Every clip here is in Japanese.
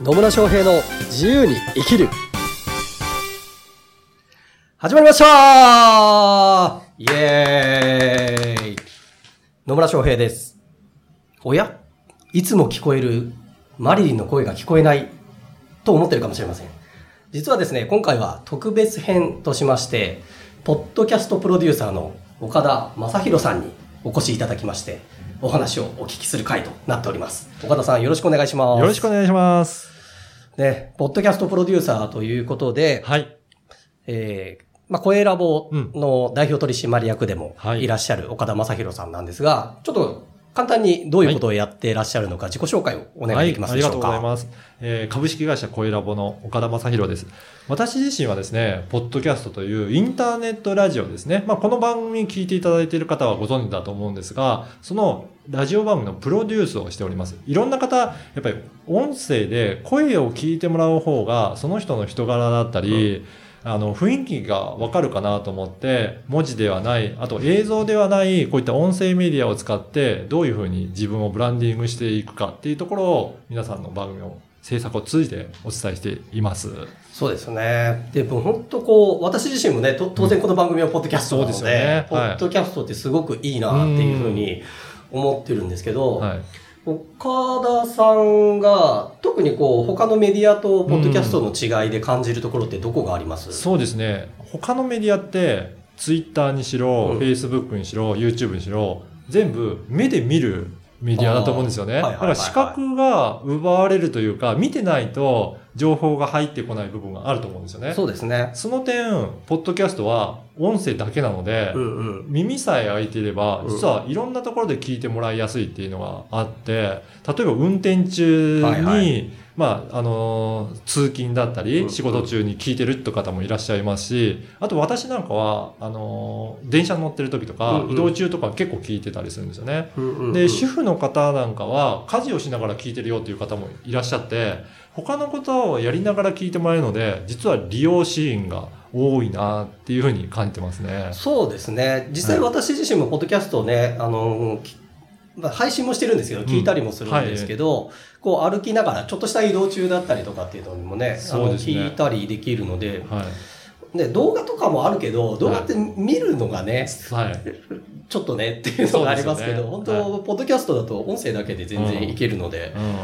野村翔平の自由に生きる始まりましたイエーイ野村翔平です。おや？いつも聞こえるマリリンの声が聞こえないと思ってるかもしれません。実はですね、今回は特別編としまして、ポッドキャストプロデューサーの岡田正宏さんにお越しいただきまして、お話をお聞きする回となっております。岡田さんよろしくお願いします。よろしくお願いします。ね、ポッドキャストプロデューサーということで、はい。えーまあ、声ラボの代表取締役でもはいいらっしゃる岡田正宏さんなんですが、ちょっと簡単にどういうことをやっていらっしゃるのか自己紹介をお願いできますでしょうか？はい、ありがとうございます。えー株式会社声ラボの岡田正宏です。私自身はですね、ポッドキャストというインターネットラジオですね。まあ、この番組聞いていただいている方はご存知だと思うんですが、そのラジオ番組のプロデュースをしております。いろんな方、やっぱり音声で声を聞いてもらう方が、その人の人柄だったり、あの、雰囲気がわかるかなと思って、文字ではない、あと映像ではない、こういった音声メディアを使って、どういうふうに自分をブランディングしていくかっていうところを、皆さんの番組を、制作を通じてお伝えしています。そうですね。で、もう本当こう、私自身もね、と当然この番組はポッドキャストなので、そうですよねポッドキャストってすごくいいなっていうふうに思ってるんですけど、はい。岡田さんが特にこう、他のメディアとポッドキャストの違いで感じるところってどこがあります、そうですね。他のメディアって、ツイッターにしろ、うんフェイスブックにしろ、YouTube にしろ、全部目で見るメディアだと思うんですよね。だから視覚が奪われるというか、見てないと情報が入ってこない部分があると思うんですよね。そうですね。その点、ポッドキャストは音声だけなので、うんうん。耳さえ開いていれば、うん。実はいろんなところで聞いてもらいやすいっていうのがあって、例えば運転中に、はいはい。まあ、あのー通勤だったり、うん。仕事中に聞いてるって方もいらっしゃいますし、あと私なんかは、あのー電車に乗ってる時とか、うんうん。移動中とか結構聞いてたりするんですよね。うんうんうん。で、主婦の方なんかは家事をしながら聞いてるよっていう方もいらっしゃって、他のことをやりながら聞いてもらえるので、実は利用シーンが多いなっていうふうに感じてますね。そうですね。実際私自身もポッドキャストをね、あの、きまあ、配信もしてるんですけど、聞いたりもするんですけど、こう歩きながら、ちょっとした移動中だったりとかっていうのにもね、そうですね聞いたりできるので、はい。で、動画とかもあるけど、動画って見るのがね、はい。ちょっとねっていうのがありますけど、ね本当、ポッドキャストだと音声だけで全然いけるので、うん。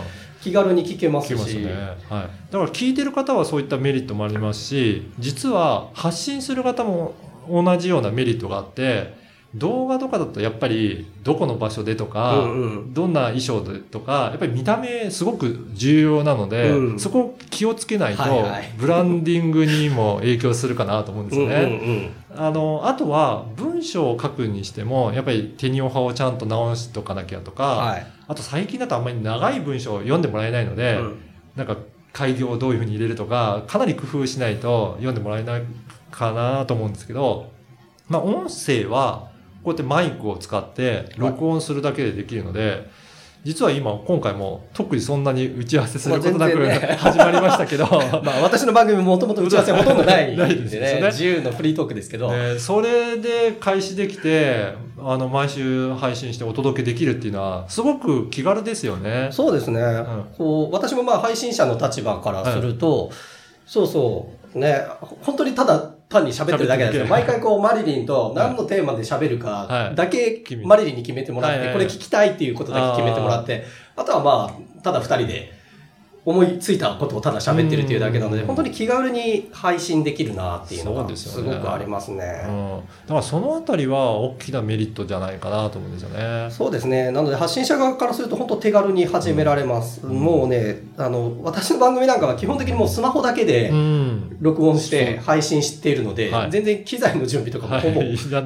気軽に聞けますし、ますね。はい。だから聞いてる方はそういったメリットもありますし、実は発信する方も同じようなメリットがあって、動画とかだとやっぱりどこの場所でとか、うんうん。どんな衣装でとか、やっぱり見た目すごく重要なので、うん。そこを気をつけないと、はいはい。ブランディングにも影響するかなと思うんですよね。うんうんうんあの、あとは文章を書くにしても、やっぱり手におはをちゃんと直しとかなきゃとか、はい。あと最近だとあんまり長い文章を読んでもらえないので、うん。なんか開業をどういうふうに入れるとか、かなり工夫しないと読んでもらえないかなと思うんですけど、まあ音声はこうやってマイクを使って録音するだけでできるので、実は今、今回も特にそんなに打ち合わせすることなく、始まりましたけど、まあ私の番組もともと打ち合わせほとんどないん ないでですよね。ね、自由のフリートークですけど、ねそれで開始できて、あの、毎週配信してお届けできるっていうのは、すごく気軽ですよね。そうですね、ん。こう私もまあ配信者の立場からすると、そうそう、ね、本当にただ単に喋ってるだけなんですよ。毎回こうマリリンと何のテーマで喋るかだけマリリンに決めてもらって、これ聞きたいっていうことだけ決めてもらって、あとはまあ、ただ二人で思いついたことをただ喋ってるっていうだけなので、うん本当に気軽に配信できるなっていうのがすごくありますね。うん。だからそのあたりは大きなメリットじゃないかなと思うんですよね。そうですね。なので発信者側からすると本当手軽に始められます。うんもうね、あの、私の番組なんかは基本的にもうスマホだけでうん。録音して配信しているので、はい全然機材の準備とかもほぼ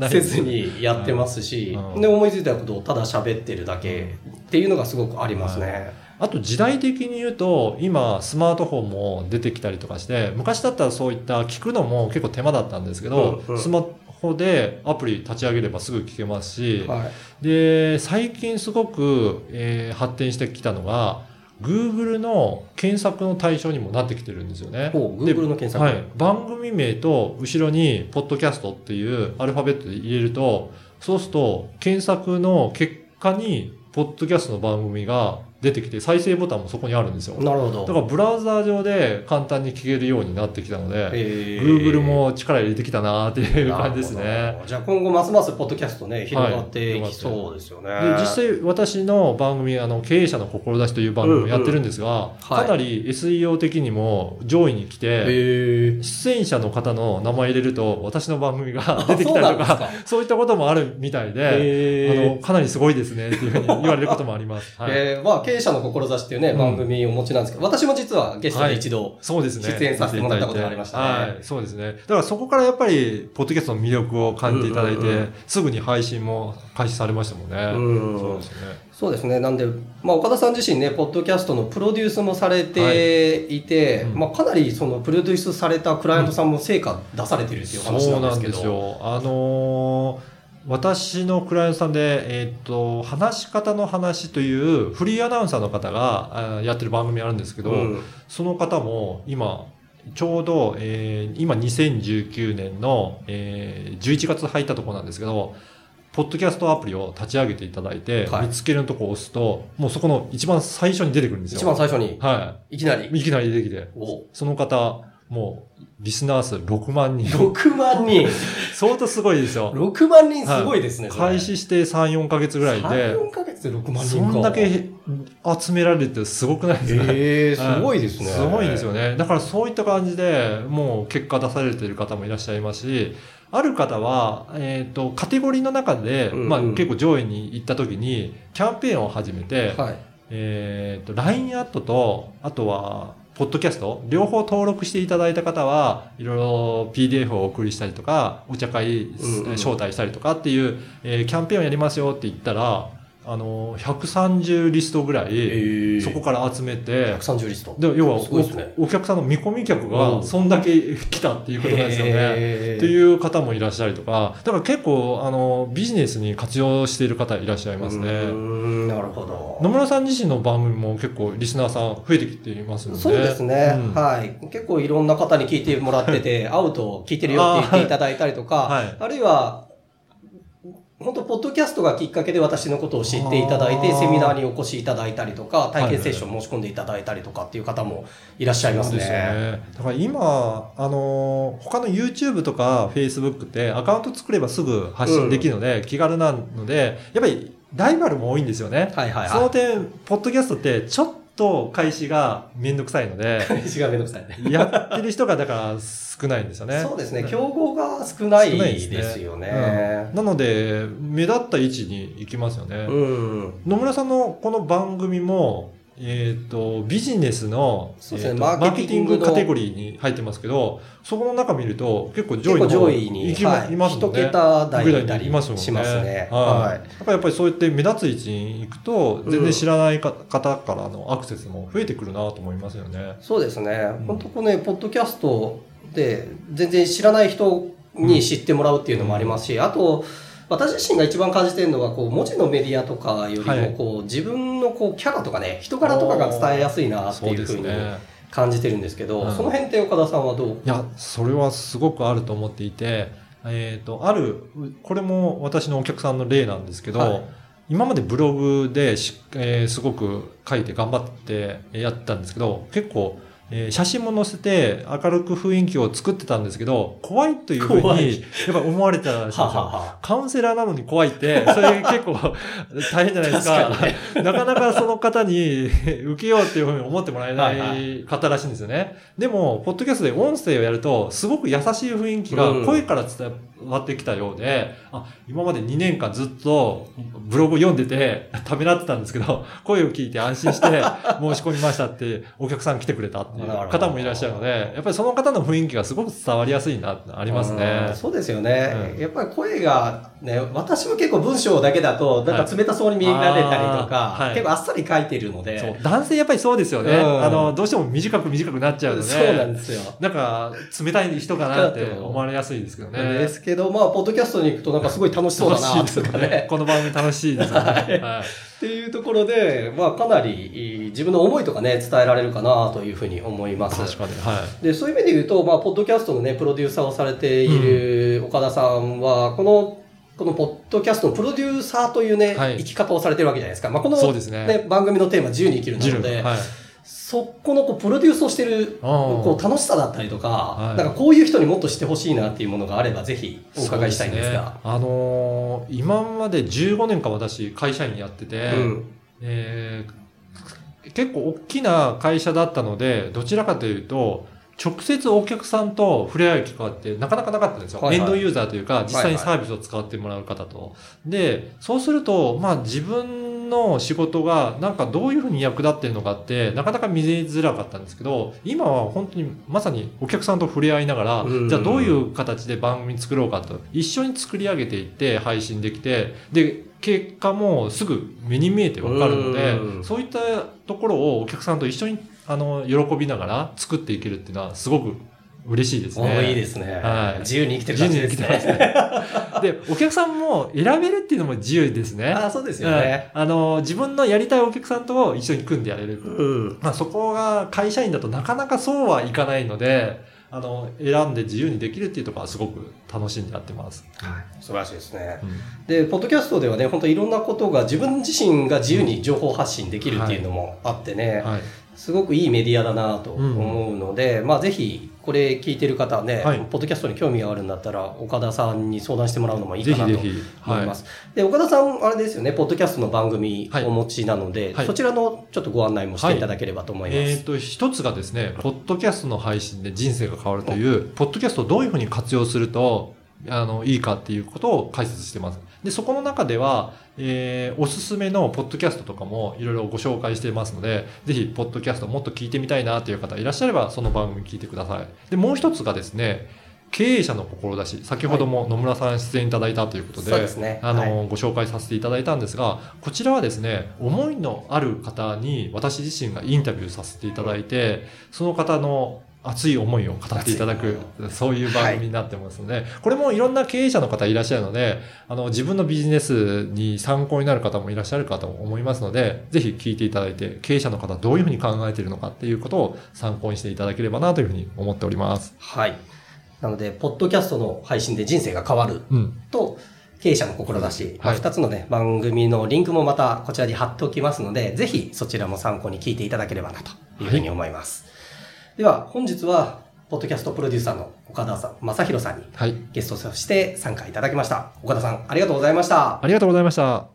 せずにやってますし、うんで、思いついたことをただ喋ってるだけっていうのがすごくありますね。あと時代的に言うと、今スマートフォンも出てきたりとかして、昔だったらそういった聞くのも結構手間だったんですけど、うんうんスマホでアプリ立ち上げればすぐ聞けますし、はい。で、最近すごく、えー発展してきたのが、Google の検索の対象にもなってきてるんですよね。Google の検索。はい。番組名と後ろに、ポッドキャストっていうアルファベットで入れると、そうすると、検索の結果に、ポッドキャストの番組が出てきて、再生ボタンもそこにあるんですよ。なるほど。だからブラウザー上で簡単に聞けるようになってきたので、えー Google も力入れてきたなっていう感じですねじゃあ今後ますますポッドキャストね、広がってはいいきそうですよね。で実際私の番組、あの、経営者の志という番組をやってるんですが、はいかなり SEO 的にも上位に来て、へー出演者の方の名前入れると私の番組が出てきたりとか、かそういったこともあるみたいで、あの、かなりすごいですねっていうふうに言われることもあります。はい。えーまあ、経営者の志っていうね、うん番組をお持ちなんですけど、私も実はゲストで一度、そうですね。出演させてもらったことがありましたねはい、そうですね。だからそこからやっぱり、ポッドキャストの魅力を感じていただいて、うんうんうんすぐに配信も開始されましたもんね。うんそうですね。そうですね。なんで、まあ、岡田さん自身ね、ポッドキャストのプロデュースもされていて、うんまあ、かなりそのプロデュースされたクライアントさんも成果出されてるっていう話そうなんんなですけど。ですよ。あのー私のクライアントさんで、えーっと、話し方の話というフリーアナウンサーの方がやってる番組あるんですけど、うんその方も今、ちょうど、えー今2019年の、えー11月入ったところなんですけど、ポッドキャストアプリを立ち上げていただいて、はい見つけるとこを押すと、もうそこの一番最初に出てくるんですよ。一番最初に、はいきなり？い。いきなり出てきて、おその方、もう、リスナー数6万人。6万人。相当すごいですよ。6万人すごいですね。それ開始して3、4ヶ月ぐらいで、3、4ヶ月で6万人か。そんだけ集められてすごくないですか、ええすごいですね。すごいですよね。だからそういった感じでもう結果出されている方もいらっしゃいますし、ある方は、えっ、と、カテゴリーの中で、うんうんまあ結構上位に行った時に、キャンペーンを始めて、はい。えっ、と、LINE アットと、あとは、ポッドキャスト、両方登録していただいた方は、いろいろ PDF をお送りしたりとか、お茶会、招待したりとかっていう、えーキャンペーンをやりますよって言ったら、あの、130リストぐらい、えそこから集めて、130リスト。で要はすごいですねおお客さんの見込み客うんがそんだけ来たっていうことなんですよね。へーっていう方もいらっしゃるとか、だから結構、あの、ビジネスに活用している方いらっしゃいますね。なるほど。野村さん自身の番組も結構リスナーさん増えてきていますので。そうですね、うんはい。結構いろんな方に聞いてもらってて、会うと聞いてるよって言っていただいたりとか、はいあるいは、本当ポッドキャストがきっかけで私のことを知っていただいて、セミナーにお越しいただいたりとか、体験セッション申し込んでいただいたりとかっていう方もいらっしゃいますそうですよね。ね。だから今、あのー他の YouTube とか Facebook ってアカウント作ればすぐ発信できるので、気軽なので、やっぱりライバルも多いんですよね。はいはいそのは点、ポッドキャストってちょっと開始がめんどくさいので、い。違うめんどくさいね。やってる人がだから少ないんですよね。そうですね。競合が少ないですねですよね。なので、目立った位置に行きますよね。うん。野村さんのこの番組も、えっ、と、ビジネスの、そうですねえーとマーケティングカテゴリーに入ってますけど、そこの中見ると結構上位の上位に、はいいますもんね。一桁台にいたりいますもんね。しますねはい。はいだからやっぱりそうやって目立つ位置に行くと、全然知らないか方からのアクセスも増えてくるなと思いますよね。そうですねうん。本当こうね、ポッドキャストで全然知らない人に知ってもらうっていうのもありますし、あと、私自身が一番感じてるのは、こう、文字のメディアとかよりはい。も、こう、自分のこう、キャラとかね、人柄とかが伝えやすいなっていうふうに。感じてるんですけど、うん。その辺って岡田さんはどう？いや、それはすごくあると思っていて、えっ、と、ある、これも私のお客さんの例なんですけど、はい。今までブログでし、えーすごく書いて頑張ってやってたんですけど、結構、えー写真も載せて明るく雰囲気を作ってたんですけど、怖いというふうに、やっぱ思われたらしいんですよ。ははは。カウンセラーなのに怖いって、それ結構 大変じゃないですか。確なかなかその方に 受けようっていうふうに思ってもらえなはいはい方らしいんですよね。でも、ポッドキャストで音声をやると、すごく優しい雰囲気がうん声から伝わってきたようで、あ、今まで2年間ずっとブログ読んでて、ためらってたんですけど、声を聞いて安心して申し込みましたって、お客さん来てくれた方もいらっしゃるので、やっぱりその方の雰囲気がすごく伝わりやすいなってありますねうん。そうですよね、うんやっぱり声がね、私も結構文章だけだと、なんか冷たそうに見られたりとか、はい結構あっさり書いてるので、そう。男性やっぱりそうですよね。うんあの、どうしても短く短くなっちゃうので。そうなんですよ。なんか、冷たい人かなって思われやすいですけどね。ですけど、まあ、ポッドキャストに行くとなんかすごい楽しそうだな、とかね。。この番組楽しいですよね。はいっていうところで、まあ、かなり自分の思いとかね、伝えられるかなというふうに思います。確かに。はい。で、そういう意味で言うと、まあ、ポッドキャストのね、プロデューサーをされている岡田さんは、この、このポッドキャストのプロデューサーというね、はい生き方をされてるわけじゃないですか。まあ、この、ね番組のテーマ自由に生きるなので、はい。そこのこうプロデュースをしてるこう楽しさだったりとか、はいなんかこういう人にもっと知ってほしいなっていうものがあれば、ぜひお伺いしたいんですが。そうねあのー今まで15年間私会社員やってて、うんえー結構大きな会社だったので、どちらかというと、直接お客さんと触れ合う機会ってなかなかなかったんですよ。はいはいエンドユーザーというか、実際にサービスを使ってもらう方と。で、そうすると、まあ自分の仕事がなんかどういうふうに役立ってるのかって、なかなか見えづらかったんですけど、今は本当にまさにお客さんと触れ合いながら、うん。じゃあどういう形で番組作ろうかと、一緒に作り上げていって配信できて、で、結果もすぐ目に見えてわかるのでう、ん。そういったところをお客さんと一緒に、あの、喜びながら作っていけるっていうのはすごく嬉しいですおね。いいですね、はい自由に生きてる感じですね。自由に生で、お客さんも選べるっていうのも自由ですね。ああ、そうですよね。うんあの、自分のやりたいお客さんと一緒に組んでやれる。うん。まあそこが会社員だとなかなかそうはいかないので、あの、選んで自由にできるっていうところはすごく楽しんでやってます。はい。素晴らしいですね。うんで、ポッドキャストではね、本当いろんなことが自分自身が自由に情報発信できるっていうのもあってね、はい。すごくいいメディアだなと思うので、まあぜひ、これ聞いてる方ね、はいポッドキャストに興味があるんだったら、岡田さんに相談してもらうのもいいかなとぜひぜひ。はい思いま。す。で、岡田さん、あれですよね、ポッドキャストの番組はいお持ちなので、はいそちらのちょっとご案内もしていただければと思います。えっ、と、一つがですね、ポッドキャストの配信で人生が変わるという、ポッドキャストをどういうふうに活用すると、あの、いいかっていうことを解説してます。で、そこの中では、えー、おすすめのポッドキャストとかもいろいろご紹介していますので、ぜひ、ポッドキャストもっと聞いてみたいなという方いらっしゃれば、その番組聞いてください。で、もう一つがですね、経営者の志、先ほども野村さん出演いただいたということで、そうですねあの、はご紹介させていただいたんですが、こちらはですね、思いのある方に私自身がインタビューさせていただいて、その方の熱い思いを語っていただく、そういう番組になってますので、これもいろんな経営者の方いらっしゃるので、あの、自分のビジネスに参考になる方もいらっしゃるかと思いますので、ぜひ聞いていただいて、経営者の方どういうふうに考えているのかっていうことを参考にしていただければなというふうに思っております。はい。なので、ポッドキャストの配信で人生が変わるうん。と、経営者の志、まあはい二つのね、番組のリンクもまたこちらに貼っておきますので、ぜひそちらも参考に聞いていただければなというふうに思います。では、本日は、ポッドキャストプロデューサーの岡田さん、正宏さんにはい。ゲストとして参加いただきました。岡田さん、ありがとうございました。ありがとうございました。